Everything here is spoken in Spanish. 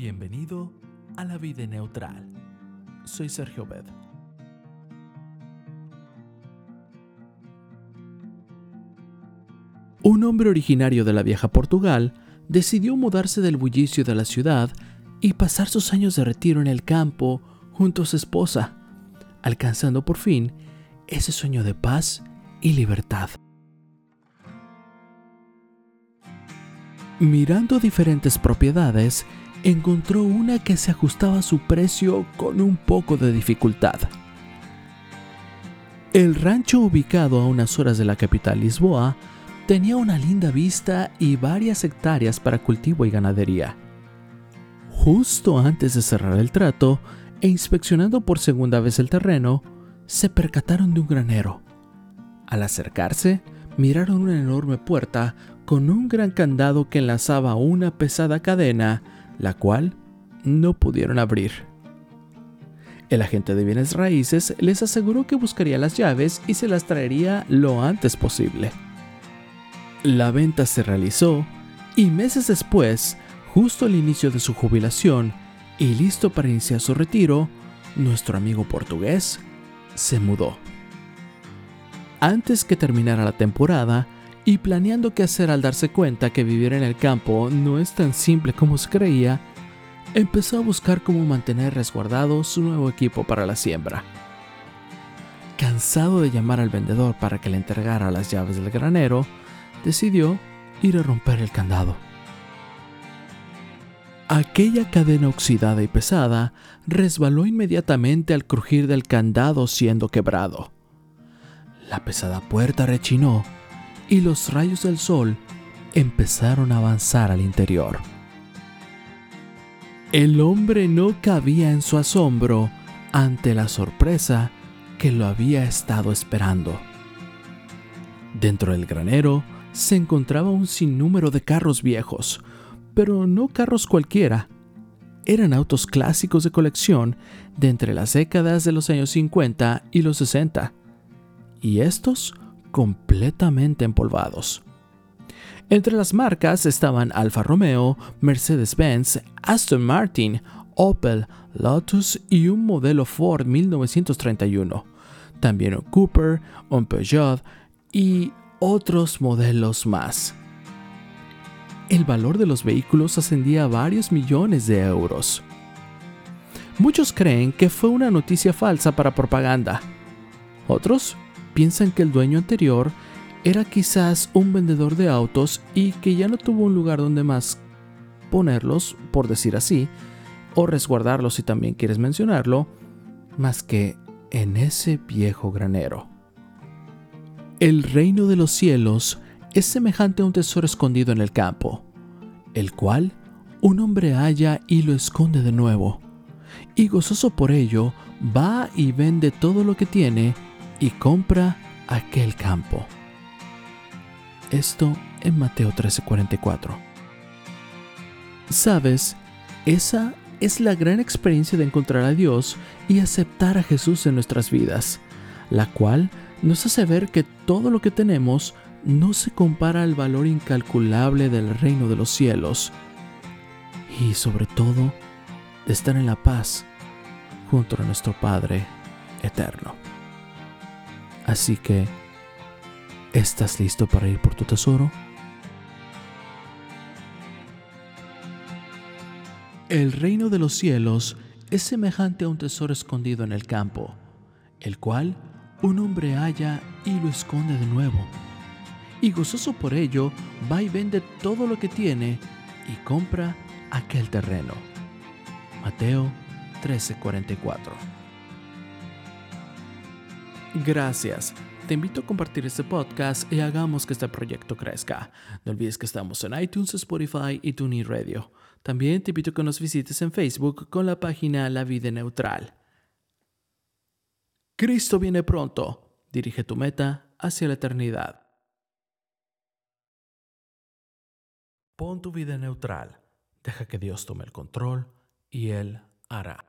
Bienvenido a la vida neutral. Soy Sergio Bed. Un hombre originario de la vieja Portugal decidió mudarse del bullicio de la ciudad y pasar sus años de retiro en el campo junto a su esposa, alcanzando por fin ese sueño de paz y libertad. Mirando diferentes propiedades, encontró una que se ajustaba a su precio con un poco de dificultad. El rancho ubicado a unas horas de la capital Lisboa tenía una linda vista y varias hectáreas para cultivo y ganadería. Justo antes de cerrar el trato e inspeccionando por segunda vez el terreno, se percataron de un granero. Al acercarse, miraron una enorme puerta con un gran candado que enlazaba una pesada cadena la cual no pudieron abrir. El agente de bienes raíces les aseguró que buscaría las llaves y se las traería lo antes posible. La venta se realizó y meses después, justo al inicio de su jubilación y listo para iniciar su retiro, nuestro amigo portugués se mudó. Antes que terminara la temporada, y planeando qué hacer al darse cuenta que vivir en el campo no es tan simple como se creía, empezó a buscar cómo mantener resguardado su nuevo equipo para la siembra. Cansado de llamar al vendedor para que le entregara las llaves del granero, decidió ir a romper el candado. Aquella cadena oxidada y pesada resbaló inmediatamente al crujir del candado siendo quebrado. La pesada puerta rechinó y los rayos del sol empezaron a avanzar al interior. El hombre no cabía en su asombro ante la sorpresa que lo había estado esperando. Dentro del granero se encontraba un sinnúmero de carros viejos, pero no carros cualquiera. Eran autos clásicos de colección de entre las décadas de los años 50 y los 60. Y estos completamente empolvados. Entre las marcas estaban Alfa Romeo, Mercedes-Benz, Aston Martin, Opel, Lotus y un modelo Ford 1931. También un Cooper, un Peugeot y otros modelos más. El valor de los vehículos ascendía a varios millones de euros. Muchos creen que fue una noticia falsa para propaganda. Otros piensan que el dueño anterior era quizás un vendedor de autos y que ya no tuvo un lugar donde más ponerlos, por decir así, o resguardarlos si también quieres mencionarlo, más que en ese viejo granero. El reino de los cielos es semejante a un tesoro escondido en el campo, el cual un hombre halla y lo esconde de nuevo, y gozoso por ello va y vende todo lo que tiene y compra aquel campo. Esto en Mateo 13:44. Sabes, esa es la gran experiencia de encontrar a Dios y aceptar a Jesús en nuestras vidas, la cual nos hace ver que todo lo que tenemos no se compara al valor incalculable del reino de los cielos y sobre todo de estar en la paz junto a nuestro Padre eterno. Así que, ¿estás listo para ir por tu tesoro? El reino de los cielos es semejante a un tesoro escondido en el campo, el cual un hombre halla y lo esconde de nuevo. Y gozoso por ello, va y vende todo lo que tiene y compra aquel terreno. Mateo 13:44 Gracias. Te invito a compartir este podcast y hagamos que este proyecto crezca. No olvides que estamos en iTunes, Spotify y TuneIn Radio. También te invito a que nos visites en Facebook con la página La Vida Neutral. Cristo viene pronto. Dirige tu meta hacia la eternidad. Pon tu vida neutral. Deja que Dios tome el control y Él hará.